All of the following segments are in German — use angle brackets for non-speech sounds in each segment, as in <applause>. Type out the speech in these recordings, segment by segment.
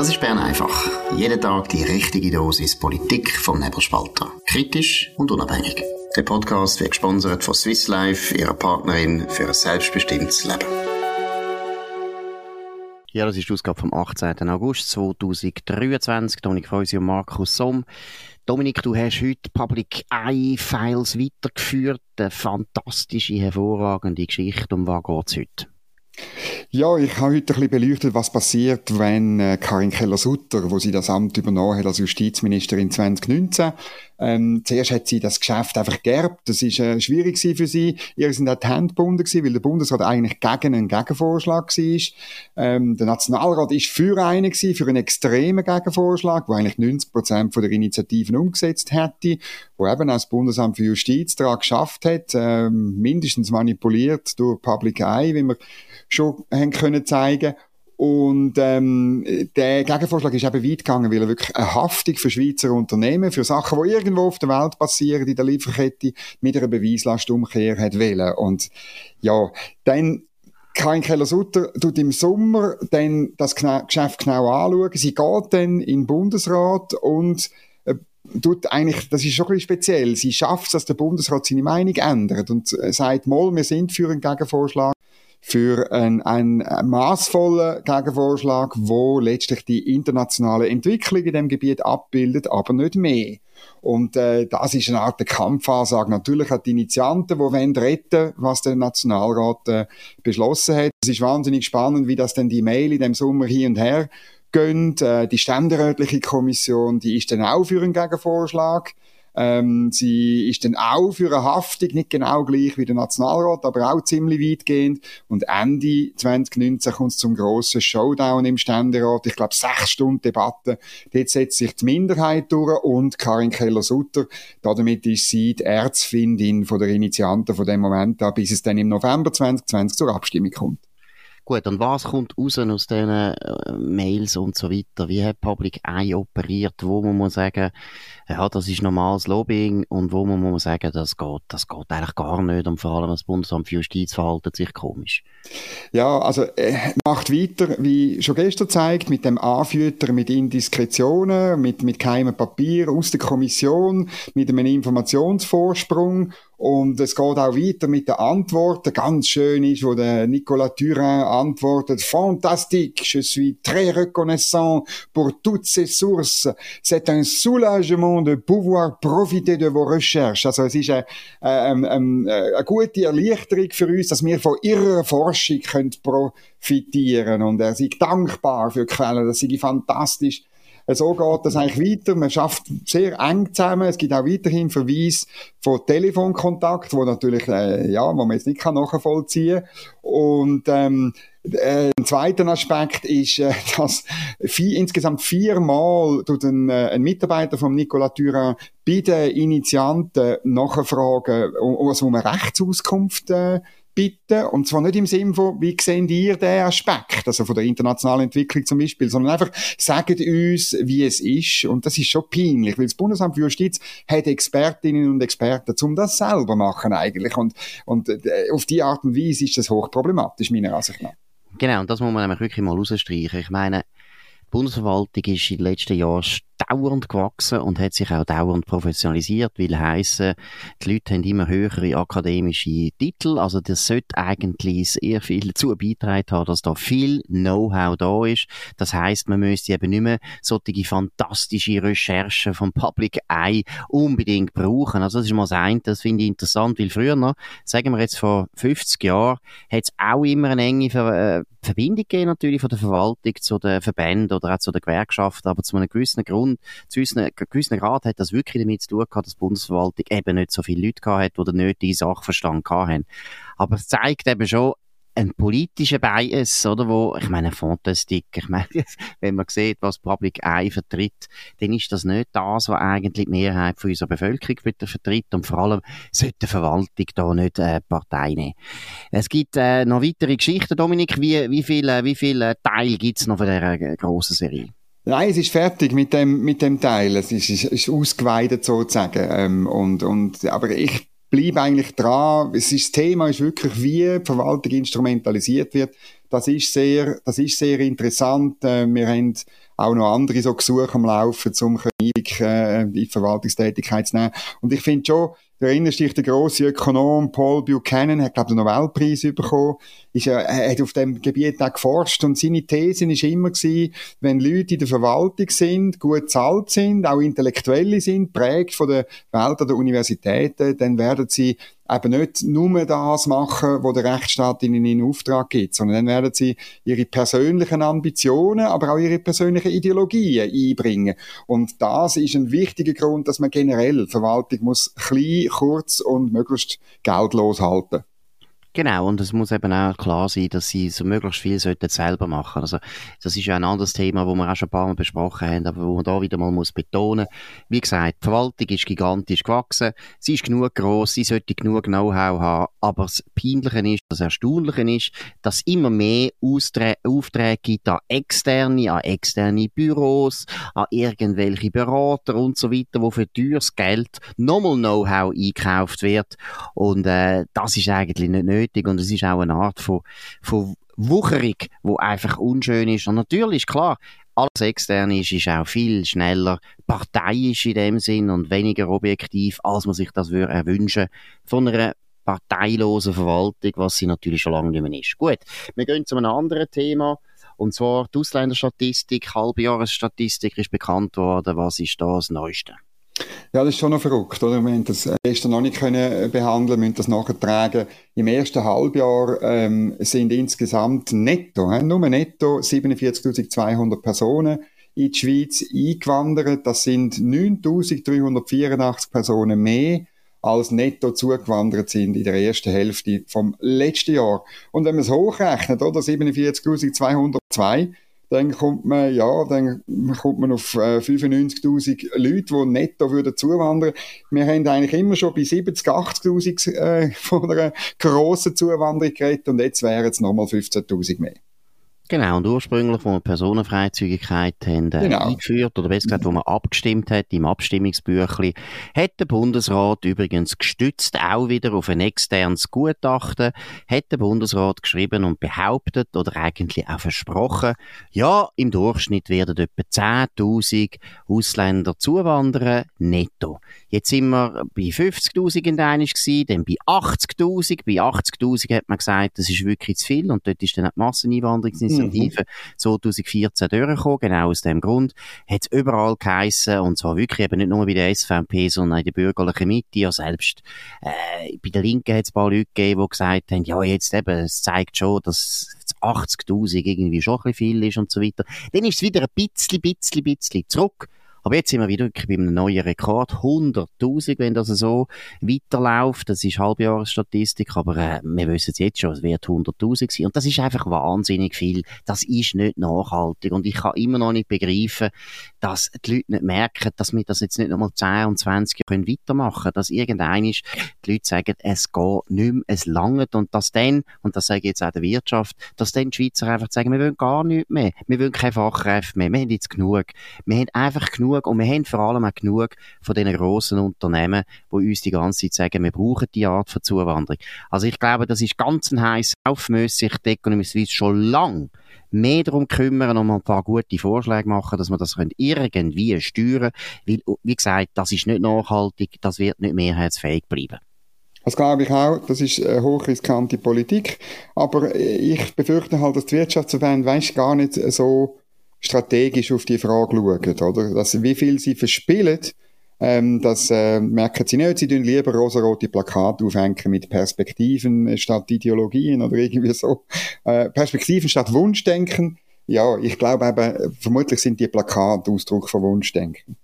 Das ist Bern einfach. Jeden Tag die richtige Dosis Politik vom Nebelspalter. Kritisch und unabhängig. Der Podcast wird gesponsert von Swiss Life, ihrer Partnerin für ein selbstbestimmtes Leben. Ja, das ist die Ausgabe vom 18. August 2023. Dominik Freusi und Markus Somm. Dominik, du hast heute Public Eye Files weitergeführt. Eine fantastische, hervorragende Geschichte. Um was geht es heute? Ja, ich habe heute ein bisschen beleuchtet, was passiert, wenn äh, Karin Keller-Sutter, wo sie das Amt übernommen hat als Justizministerin 2019, ähm, zuerst hat sie das Geschäft einfach gerbt. Das ist äh, schwierig für sie. Ihr sind auch die Hände gebunden gewesen, weil der Bundesrat eigentlich gegen einen Gegenvorschlag war. Ähm, der Nationalrat ist für einen gewesen, für einen extremen Gegenvorschlag, wo eigentlich 90 Prozent der Initiativen umgesetzt hätte, wo eben auch das Bundesamt für Justiz daran geschafft hat, ähm, mindestens manipuliert durch Public Eye, wie wir schon haben können zeigen und ähm, der Gegenvorschlag ist eben weit gegangen, weil er wirklich eine Haftung für Schweizer Unternehmen, für Sachen, die irgendwo auf der Welt passieren, in der Lieferkette, mit einer Beweislastumkehr hat wollen. Und ja, dann Karin Keller-Sutter tut im Sommer dann das Geschäft genau anschauen. Sie geht dann in den Bundesrat und äh, tut eigentlich, das ist schon ein bisschen speziell, sie schafft es, dass der Bundesrat seine Meinung ändert und äh, sagt, mal, wir sind für einen Gegenvorschlag für einen, einen maßvollen Gegenvorschlag, wo letztlich die internationale Entwicklung in dem Gebiet abbildet, aber nicht mehr. Und äh, das ist eine Art Kampfansage. Natürlich hat die Initianten, die wollen retten, was der Nationalrat äh, beschlossen hat. Es ist wahnsinnig spannend, wie das denn die Mail in dem Sommer hier und her gehen. Äh, die ständerätliche Kommission, die ist dann auch für einen Gegenvorschlag. Ähm, sie ist dann auch für eine Haftung, nicht genau gleich wie der Nationalrat, aber auch ziemlich weitgehend. Und Ende 2019 kommt es zum grossen Showdown im Ständerat. Ich glaube, sechs Stunden Debatte. Dort setzt sich die Minderheit durch und Karin Keller-Sutter. Damit ist sie die Erzfindin von der Initianten von dem Moment an, bis es dann im November 2020 zur Abstimmung kommt. Gut, und was kommt raus aus diesen äh, Mails und so weiter? Wie hat Public Eye operiert? Wo muss man sagen, ja, das ist normales Lobbying und wo muss man sagen, das geht, das geht eigentlich gar nicht und vor allem das Bundesamt für Justiz verhaltet sich komisch. Ja, also äh, macht weiter, wie schon gestern zeigt, mit dem Anfüttern, mit Indiskretionen, mit, mit keinem Papier aus der Kommission, mit einem Informationsvorsprung und es geht auch weiter mit den Antworten. Ganz schön ist, wo der Nicolas Turin antwortet, Fantastique, je suis très reconnaissant pour toutes ces sources. C'est un soulagement de pouvoir profiter de vos recherches. Also es ist eine, eine, eine, eine gute Erleichterung für uns, dass wir von ihrer Forschung können profitieren Und er ist dankbar für die Quellen. Das ist fantastisch so geht das eigentlich weiter. Man schafft sehr eng zusammen. Es gibt auch weiterhin Verweise von Telefonkontakt, wo natürlich, äh, ja, wo man jetzt nicht nachvollziehen kann. Und, ähm, äh, ein zweiter Aspekt ist, äh, <laughs> dass vier, insgesamt viermal tut ein, äh, ein Mitarbeiter von Nicolas Turin bei den Initianten nachfragen, um eine Rechtsauskunft äh, bitten. Und zwar nicht im Sinne von, wie sehen ihr den Aspekt, also von der internationalen Entwicklung zum Beispiel, sondern einfach, sagt uns, wie es ist. Und das ist schon peinlich, weil das Bundesamt für Justiz hat Expertinnen und Experten, um das selber machen eigentlich. Und, und äh, auf die Art und Weise ist das hochproblematisch, meiner Ansicht nach. Genau, und das muss man nämlich wirklich mal rausstreichen. Ich meine, die Bundesverwaltung ist in den letzten Jahren dauernd gewachsen und hat sich auch dauernd professionalisiert, weil heissen, die Leute haben immer höhere akademische Titel, also das sollte eigentlich sehr viel dazu beitragen haben, dass da viel Know-how da ist. Das heißt, man müsste eben nicht mehr solche fantastische Recherchen vom Public Eye unbedingt brauchen. Also das ist mal das eine, das finde ich interessant, weil früher noch, sagen wir jetzt vor 50 Jahren, hat es auch immer eine enge Ver äh, Verbindung gegeben natürlich von der Verwaltung zu den Verbänden oder auch zu den Gewerkschaften, aber zu einem gewissen Grund und zu einem gewissen Grad hat das wirklich damit zu tun gehabt, dass die Bundesverwaltung eben nicht so viele Leute gehabt hat, die den nötigen Sachverstand hatten. Aber es zeigt eben schon, ein politischer Bias, oder, wo, ich meine, Fantastik, ich meine, <laughs> wenn man sieht, was Public Eye vertritt, dann ist das nicht das, was eigentlich die Mehrheit von unserer Bevölkerung vertritt und vor allem sollte die Verwaltung da nicht äh, Partei nehmen. Es gibt äh, noch weitere Geschichten, Dominik, wie, wie viele wie viel, äh, Teil gibt es noch von dieser äh, grossen Serie? Nein, es ist fertig mit dem, mit dem Teil. Es ist, ist, ist ausgeweitet sozusagen. Ähm, und, und, aber ich bleibe eigentlich dran. Es ist, das Thema ist wirklich, wie die Verwaltung instrumentalisiert wird. Das ist sehr, das ist sehr interessant. Äh, wir haben auch noch andere so Gesuche am Laufen, um Einblick äh, in die Verwaltungstätigkeit zu nehmen. Und ich finde schon, Du erinnerst dich, der grosse Ökonom Paul Buchanan hat, glaube ich, den Nobelpreis bekommen. Ist, er hat auf dem Gebiet auch geforscht und seine These war immer gewesen, wenn Leute in der Verwaltung sind, gut zahlt sind, auch Intellektuelle sind, prägt von der Welt der Universitäten, dann werden sie eben nicht nur das machen, was der Rechtsstaat ihnen in Auftrag gibt, sondern dann werden sie ihre persönlichen Ambitionen, aber auch ihre persönlichen Ideologien einbringen. Und das ist ein wichtiger Grund, dass man generell Verwaltung muss klein, kurz und möglichst geldlos halten. Genau, und es muss eben auch klar sein, dass sie so möglichst viel sollten selber machen. Also, das ist ja ein anderes Thema, wo wir auch schon ein paar Mal besprochen haben, aber wo man da wieder mal muss betonen. Wie gesagt, die Verwaltung ist gigantisch gewachsen. Sie ist genug groß, sie sollte genug Know-how haben. Aber das Peinliche ist, das Erstaunliche ist, dass immer mehr Austrä Aufträge gibt an externe, an externe Büros, an irgendwelche Berater und so weiter, wo für teures Geld nochmal Know-how eingekauft wird. Und, äh, das ist eigentlich nicht nötig nötig und es ist auch eine Art von, von Wucherung, wo einfach unschön ist. Und natürlich, klar, alles extern ist, ist auch viel schneller parteiisch in dem Sinn und weniger objektiv, als man sich das würde wünschen von einer parteilosen Verwaltung, was sie natürlich schon lange nicht mehr ist. Gut, wir gehen zu einem anderen Thema. Und zwar die Ausländerstatistik, Halbjahresstatistik ist bekannt worden. Was ist da das Neueste? Ja, das ist schon noch verrückt, oder? Wir haben das äh, gestern noch nicht können äh, behandeln, müssen das nachtragen. Im ersten Halbjahr ähm, sind insgesamt netto, äh, nur netto 47.200 Personen in die Schweiz eingewandert. Das sind 9.384 Personen mehr als netto zugewandert sind in der ersten Hälfte vom letzten Jahr. Und wenn man es hochrechnet, oder 47.202, dann kommt man, ja, dann kommt man auf äh, 95.000 Leute, die netto würden zuwandern. Wir haben eigentlich immer schon bei 70.000, 80.000 äh, <laughs> von einer grossen Zuwanderung geredet und jetzt wären es nochmal 15.000 mehr. Genau, und ursprünglich, wo wir Personenfreizügigkeit haben, äh, genau. eingeführt, oder besser gesagt, wo man abgestimmt hat, im Abstimmungsbüchli, hat der Bundesrat übrigens gestützt, auch wieder auf ein externes Gutachten, hat der Bundesrat geschrieben und behauptet, oder eigentlich auch versprochen, ja, im Durchschnitt werden etwa 10.000 Ausländer zuwandern, netto. Jetzt sind wir bei 50.000 in gewesen, dann bei 80.000. Bei 80.000 hat man gesagt, das ist wirklich zu viel und dort ist dann die Masseneinwanderungsinitiative mhm. 2014 durchgekommen. Genau aus dem Grund hat es überall geheissen und zwar wirklich eben nicht nur bei der SVP, sondern in der bürgerlichen Mitte. Ja, selbst äh, bei der Linken hat es ein paar Leute gegeben, die gesagt haben, ja, jetzt eben, es zeigt schon, dass 80.000 irgendwie schon ein bisschen viel ist und so weiter. Dann ist es wieder ein bisschen, bisschen, bisschen zurück aber jetzt sind wir wieder bei einem neuen Rekord. 100.000, wenn das so weiterläuft. Das ist Halbjahresstatistik, aber äh, wir wissen es jetzt schon, es wird 100.000 sein. Und das ist einfach wahnsinnig viel. Das ist nicht nachhaltig. Und ich kann immer noch nicht begreifen, dass die Leute nicht merken, dass wir das jetzt nicht nochmal 10 und 20 Jahre weitermachen können. Dass irgendein ist, die Leute sagen, es geht nicht mehr, es langt. Und dass dann, und das sage ich jetzt auch der Wirtschaft, dass dann die Schweizer einfach sagen, wir wollen gar nichts mehr. Wir wollen keine Fachkräfte mehr. Wir haben jetzt genug. Wir haben einfach genug genug und wir haben vor allem auch genug von diesen grossen Unternehmen, die uns die ganze Zeit sagen, wir brauchen die Art von Zuwanderung. Also ich glaube, das ist ganz ein heiß Auf, müsste sich die Economy Suisse schon lang mehr darum kümmern und mal ein paar gute Vorschläge machen, dass wir das irgendwie steuern Weil, wie gesagt, das ist nicht nachhaltig, das wird nicht mehrheitsfähig bleiben. Das glaube ich auch, das ist eine hochriskante Politik. Aber ich befürchte halt, dass die Wirtschaftsverbände, weißt gar nicht so strategisch auf die Frage schauen, oder? Dass, wie viel sie verspielen, ähm, das äh, merken sie nicht. Sie tun lieber rosarote Plakate aufhängen mit Perspektiven statt Ideologien oder irgendwie so. Äh, Perspektiven statt Wunschdenken. Ja, ich glaube eben, vermutlich sind die Plakate Ausdruck von Wunschdenken.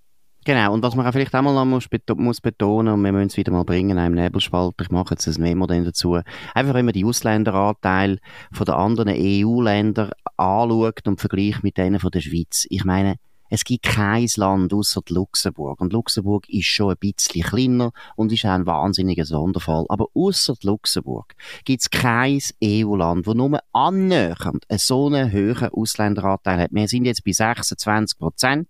Genau, und was man auch vielleicht auch mal muss, muss betonen, und wir müssen es wieder mal bringen, im Nebelspalt, ich mache jetzt ein Memo dann dazu, einfach wenn man die Ausländeranteil von den anderen EU-Ländern anschaut und vergleicht mit denen von der Schweiz. Ich meine, Es gibt kein Land außer Luxemburg. Und Luxemburg ist schon ein bisschen kleiner und ist auch ein wahnsinniger Sonderfall. Aber außer Luxemburg gibt es kein EU-Land, wo nur annähernd so einen hohen Ausländeranteil hat. Wir sind jetzt bei 26 Prozent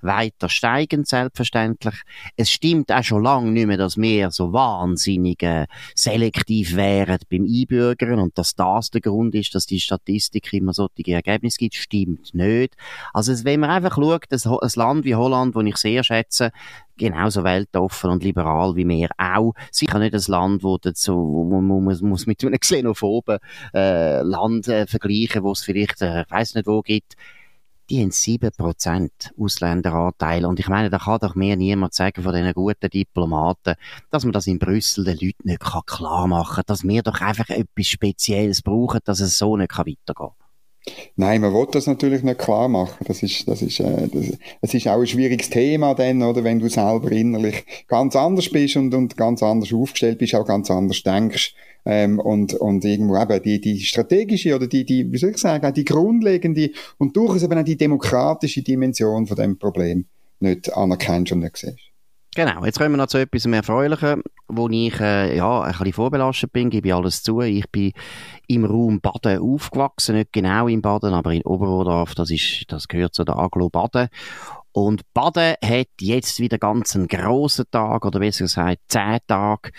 weiter steigend, selbstverständlich. Es stimmt auch schon lange nicht mehr, dass wir so wahnsinnig äh, selektiv wären beim Einbürgern und dass das der Grund ist, dass die Statistik immer solche Ergebnisse gibt, stimmt nicht. Also wenn man einfach schaut, ein Land wie Holland, das ich sehr schätze, genauso weltoffen und liberal wie wir auch. Sicher nicht ein Land, wo, dazu, wo man muss, muss mit einem xenophoben äh, Land äh, vergleichen, wo es vielleicht, äh, ich weiß nicht wo gibt die haben 7% Ausländeranteil. Und ich meine, da kann doch mir niemand sagen von diesen guten Diplomaten, dass man das in Brüssel den Leuten nicht klar machen kann, dass wir doch einfach etwas Spezielles brauchen, dass es so nicht weitergehen kann. Nein, man will das natürlich nicht klar machen. Das ist, das ist, äh, das, es ist auch ein schwieriges Thema dann, oder, wenn du selber innerlich ganz anders bist und, und ganz anders aufgestellt bist, auch ganz anders denkst, ähm, und, und irgendwo eben die, die strategische oder die, die, wie soll ich sagen, die grundlegende und durchaus eben auch die demokratische Dimension von dem Problem nicht anerkennst und nicht siehst. Genau, jetzt kommen wir noch zu etwas mehr Erfreulichem, wo ich äh, ja, ein bisschen vorbelastet bin, gebe ich alles zu. Ich bin im Raum Baden aufgewachsen, nicht genau in Baden, aber in Oberrodorf, das, ist, das gehört zu der Aglo Baden. Und Baden hat jetzt wieder ganz einen grossen Tag, oder besser gesagt zehn Tage.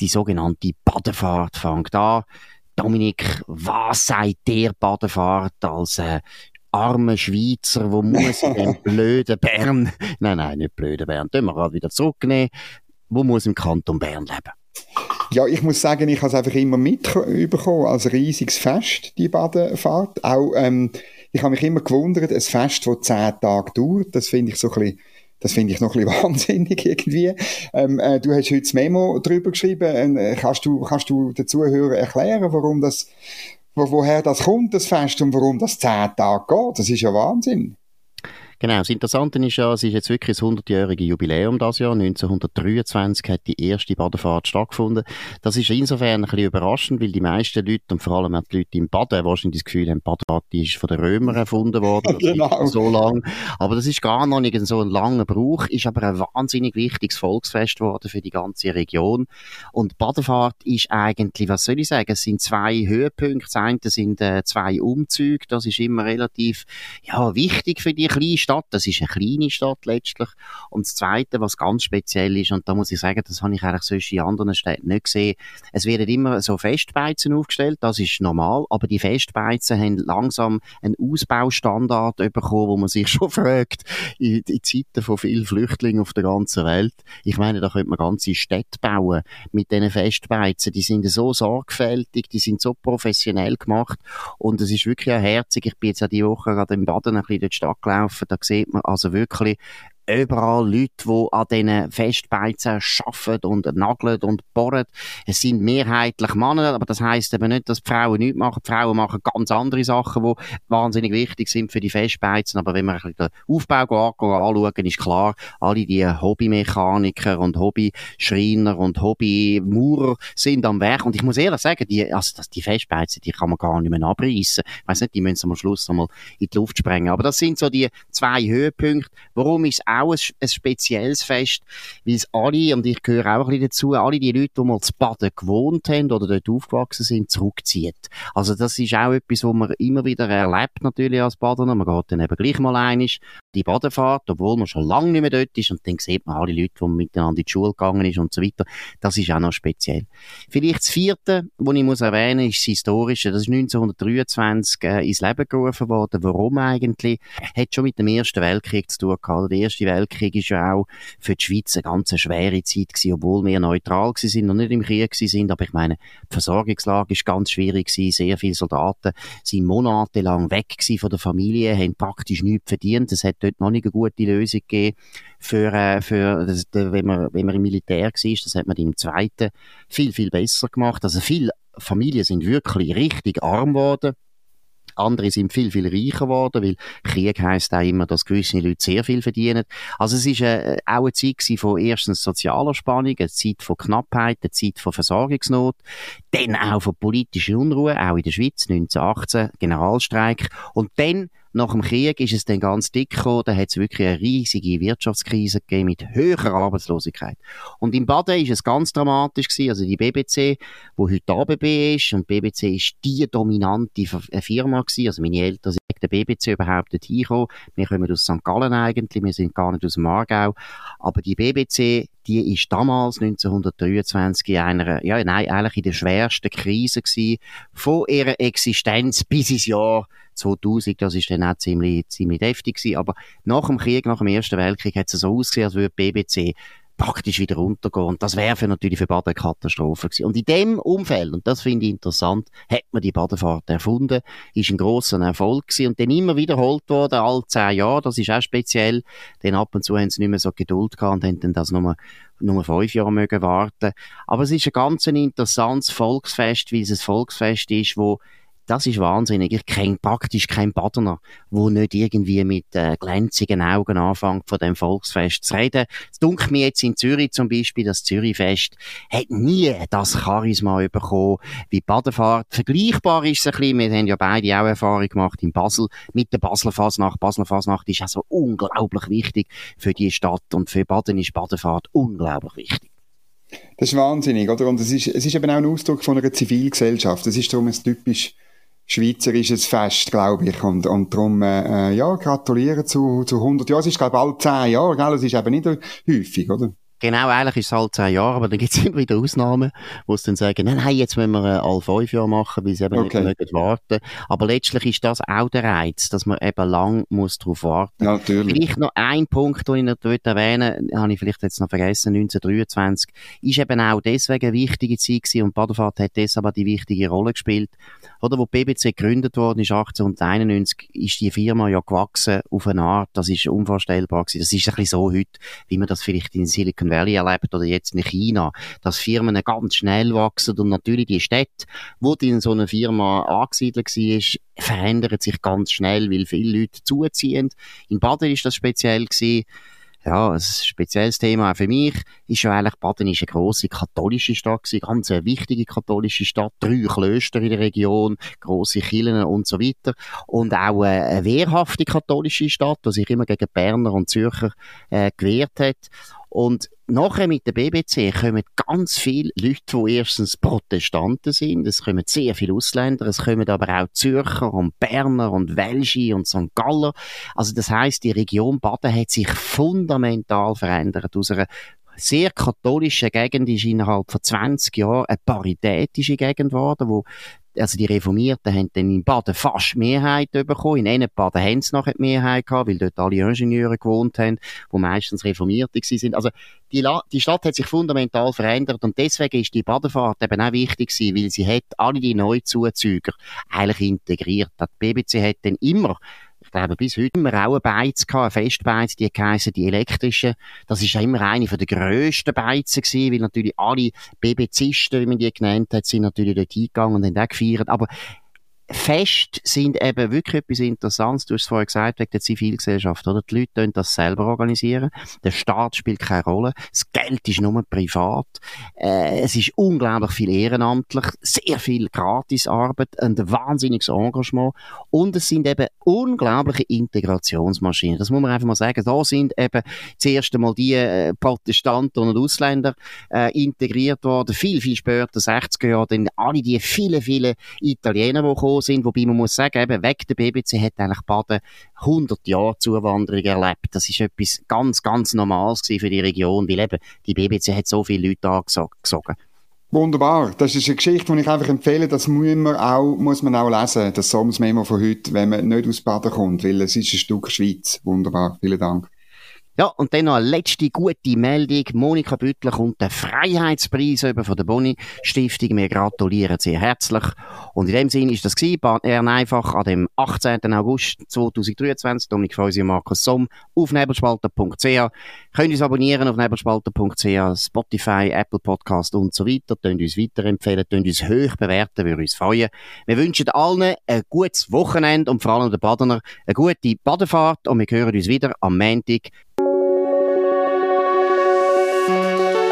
Die sogenannte Badefahrt fängt an. Dominik, was sagt der Badefahrt als äh, arme Schweizer, wo muss in dem <laughs> blöden Bern, nein, nein, nicht blöden Bern, den wir gerade wieder zurücknehmen, wo muss im Kanton Bern leben? Ja, ich muss sagen, ich habe es einfach immer mitbekommen als riesiges Fest, die Badefahrt. Auch, ähm, ich habe mich immer gewundert, ein Fest, das zehn Tage dauert, das finde ich so ein bisschen das finde ich noch ein bisschen <laughs> wahnsinnig irgendwie. Ähm, äh, du hast heute das Memo darüber geschrieben. Äh, kannst, du, kannst du den Zuhörern erklären, warum das, wo, woher das kommt, das Fest, und warum das zehn Tage geht? Das ist ja Wahnsinn. Genau, das Interessante ist ja, es ist jetzt wirklich das 100-jährige Jubiläum das Jahr. 1923 hat die erste Badefahrt stattgefunden. Das ist insofern ein bisschen überraschend, weil die meisten Leute, und vor allem auch die Leute im Baden, wahrscheinlich das Gefühl haben, Badefahrt ist von den Römern erfunden worden. <laughs> genau. So lang. Aber das ist gar noch nicht so ein langer Brauch, ist aber ein wahnsinnig wichtiges Volksfest geworden für die ganze Region. Und Badefahrt ist eigentlich, was soll ich sagen, es sind zwei Höhepunkte. Das eine sind äh, zwei Umzüge. Das ist immer relativ, ja, wichtig für die kleinen Stadt. Das ist eine kleine Stadt letztlich. Und das Zweite, was ganz speziell ist, und da muss ich sagen, das habe ich eigentlich sonst in anderen Städten nicht gesehen, es werden immer so Festbeizen aufgestellt, das ist normal, aber die Festbeizen haben langsam einen Ausbaustandard bekommen, wo man sich <laughs> schon fragt, in, in Zeiten von vielen Flüchtlingen auf der ganzen Welt. Ich meine, da könnte man ganze Städte bauen mit diesen Festbeizen. Die sind so sorgfältig, die sind so professionell gemacht und es ist wirklich auch herzig. Ich bin jetzt ja die Woche gerade im Baden ein bisschen durch die Stadt gelaufen, da sieht man. Also wirklich überall Leute, die an diesen Festbeizen arbeiten und nageln und bohren. Es sind mehrheitlich Männer, aber das heisst eben nicht, dass die Frauen nichts machen. Die Frauen machen ganz andere Sachen, die wahnsinnig wichtig sind für die Festbeizen. Aber wenn wir den Aufbau anschauen, ist klar, alle die Hobbymechaniker und Hobbyschreiner und Hobbymaurer sind am Werk. Und ich muss ehrlich sagen, die, also die Festbeizen, die kann man gar nicht mehr abreißen. Ich weiss nicht, die müssen am Schluss einmal in die Luft sprengen. Aber das sind so die zwei Höhepunkte. Warum ist auch ein, ein spezielles Fest, weil es alle, und ich gehöre auch ein bisschen dazu, alle die Leute, die mal zu Baden gewohnt haben oder dort aufgewachsen sind, zurückziehen. Also das ist auch etwas, was man immer wieder erlebt natürlich als Badener. Man geht dann eben gleich mal einig die Badefahrt, obwohl man schon lange nicht mehr dort ist und dann sieht man alle Leute, die miteinander in die Schule gegangen ist und so weiter. Das ist auch noch speziell. Vielleicht das vierte, was ich muss erwähnen, ist das Historische. Das ist 1923 äh, ins Leben gerufen worden. Warum eigentlich? Hat schon mit dem Ersten Weltkrieg zu tun gehabt. Der Erste Weltkrieg ist ja auch für die Schweiz eine ganz schwere Zeit gewesen, obwohl wir neutral gewesen sind und nicht im Krieg gewesen sind. Aber ich meine, die Versorgungslage ist ganz schwierig gewesen. Sehr viele Soldaten sind monatelang weg gewesen von der Familie, haben praktisch nichts verdient. Es hat dort noch nicht eine gute Lösung gegeben für, äh, für das, wenn, man, wenn man im Militär war. Das hat man im Zweiten viel, viel besser gemacht. Also viele Familien sind wirklich richtig arm geworden. Andere sind viel, viel reicher geworden, weil Krieg heisst auch immer, dass gewisse Leute sehr viel verdienen. Also es ist äh, auch eine Zeit von erstens sozialer Spannung, eine Zeit von Knappheit, eine Zeit von Versorgungsnot, dann auch von politischer Unruhe, auch in der Schweiz, 1918, Generalstreik. Und dann nach dem Krieg ist es dann ganz dick gekommen, da hat es wirklich eine riesige Wirtschaftskrise gegeben mit höherer Arbeitslosigkeit. Und in Baden ist es ganz dramatisch gewesen, also die BBC, wo heute ABB ist, und BBC ist die dominante äh, Firma gewesen, also meine Eltern sind der BBC überhaupt nicht hingekommen. Wir kommen aus St. Gallen eigentlich, wir sind gar nicht aus dem Aargau, aber die BBC, die ist damals 1923 in einer, ja, nein, eigentlich in der schwersten Krise gewesen, von ihrer Existenz bis ins Jahr 2000, das ist dann auch ziemlich, ziemlich deftig gewesen. Aber nach dem Krieg, nach dem Ersten Weltkrieg, hat es so ausgesehen, als würde BBC praktisch wieder runtergehen. Und das wäre natürlich für Baden Katastrophe gewesen. Und in dem Umfeld, und das finde ich interessant, hat man die Badefahrt erfunden, ist ein grosser Erfolg gewesen und dann immer wiederholt worden, alle zehn Jahre, das ist auch speziell, denn ab und zu haben sie nicht mehr so Geduld gehabt und haben dann das nur nur fünf Jahre mögen warten. Aber es ist ein ganz interessantes Volksfest, weil es ein Volksfest ist, wo das ist wahnsinnig. Ich kenne praktisch keinen Badener, der nicht irgendwie mit äh, glänzigen Augen anfängt, von dem Volksfest zu reden. Es dunkelt mir jetzt in Zürich zum Beispiel, das Zürichfest hat nie das Charisma bekommen wie Badefahrt. Vergleichbar ist es ein bisschen, wir haben ja beide auch Erfahrung gemacht in Basel, mit der Basler Fasnacht. Basler Fasnacht ist also unglaublich wichtig für die Stadt und für Baden ist Badefahrt unglaublich wichtig. Das ist wahnsinnig, oder? Und es ist, es ist eben auch ein Ausdruck von einer Zivilgesellschaft. Es ist darum ein typisch schweizerisches Fest, glaube ich. Und, und darum, äh, äh ja, gratulieren zu, zu 100 Jahren. Es ist, glaube ich, bald 10 Jahre, gell? Es ist eben nicht häufig, oder? Genau, eigentlich ist es halt zehn Jahre, aber dann gibt es <laughs> immer wieder Ausnahmen, wo es dann sagen, nein, nein, jetzt müssen wir äh, alle fünf Jahre machen, weil sie eben okay. nicht mögen warten. Aber letztlich ist das auch der Reiz, dass man eben lang muss darauf warten. Natürlich. Vielleicht noch ein Punkt, den ich noch erwähnen habe ich vielleicht jetzt noch vergessen, 1923, ist eben auch deswegen eine wichtige Zeit gewesen und Badefahrt hat deshalb auch die wichtige Rolle gespielt. Oder, wo die BBC gegründet worden ist, 1891, ist die Firma ja gewachsen auf eine Art, das ist unvorstellbar gewesen. Das ist ein bisschen so heute, wie man das vielleicht in Silicon Valley erlebt oder jetzt in China, dass Firmen ganz schnell wachsen und natürlich die Städte, wo die in so einer Firma angesiedelt war, verändern sich ganz schnell, weil viele Leute zuziehen. In Baden ist das speziell gewesen. Ja, ein spezielles Thema auch für mich ist ja eigentlich, Baden ist eine grosse katholische Stadt gewesen, ganz eine wichtige katholische Stadt, drei Klöster in der Region, grosse Kirchen und so weiter. Und auch eine wehrhafte katholische Stadt, die sich immer gegen Berner und Zürcher äh, gewehrt hat und nachher mit der BBC kommen ganz viele Leute, die erstens Protestanten sind. Es kommen sehr viele Ausländer. Es kommen aber auch Zürcher und Berner und Welsche und St. Galler. Also das heißt, die Region Baden hat sich fundamental verändert. Aus einer sehr katholische Gegend ist innerhalb von 20 Jahren eine paritätische Gegend geworden, wo also die Reformierten haben dann in Baden fast Mehrheit bekommen. In Baden haben sie nachher die Mehrheit gehabt, weil dort alle Ingenieure gewohnt haben, die meistens Reformierte sind. Also die, La die Stadt hat sich fundamental verändert und deswegen ist die Badefahrt eben auch wichtig gewesen, weil sie hat alle die Neuzuzüger eigentlich integriert. Die BBC hat dann immer ich glaube, bis heute haben wir auch eine Beiz gehabt, eine Festbeiz, die heissen die elektrische. Das ist ja immer eine von der grössten Beizen gewesen, weil natürlich alle BBCisten, wie man die genannt hat, sind natürlich dort hingegangen und haben auch gefeiert. Aber Fest sind eben wirklich etwas Interessantes. Du hast es vorher gesagt, wegen der Zivilgesellschaft, oder? Die Leute können das selber organisieren. Der Staat spielt keine Rolle. Das Geld ist nur privat. Äh, es ist unglaublich viel ehrenamtlich, sehr viel Gratisarbeit, ein wahnsinniges Engagement. Und es sind eben unglaubliche Integrationsmaschinen. Das muss man einfach mal sagen. Da sind eben zuerst einmal die äh, Protestanten und Ausländer äh, integriert worden. Viel, viel später, 60er Jahre, dann alle die viele, viele Italiener, die gekommen sind, wobei man muss sagen, eben weg der BBC hat eigentlich Baden 100 Jahre Zuwanderung erlebt. Das ist etwas ganz, ganz Normales für die Region, weil eben die BBC hat so viele Leute angesogen. Wunderbar. Das ist eine Geschichte, die ich einfach empfehle, das muss man auch, muss man auch lesen, das Sommersmemo von heute, wenn man nicht aus Baden kommt, weil es ist ein Stück Schweiz. Wunderbar. Vielen Dank. Ja, und dann noch eine letzte gute Meldung. Monika Büttler kommt den Freiheitspreis über von der Boni Stiftung. Wir gratulieren sehr herzlich. Und in dem Sinne ist das gewesen. Einfach an dem 18. August 2023. Dominik Feusi und Markus Somm auf nebelspalter.ch. Könnt uns abonnieren auf nebelspalter.ch, Spotify, Apple Podcast und so weiter. Könnt uns weiterempfehlen, könnt uns hoch bewerten, würde uns freuen. Wir wünschen allen ein gutes Wochenende und vor allem den Badener eine gute Badefahrt und wir hören uns wieder am Montag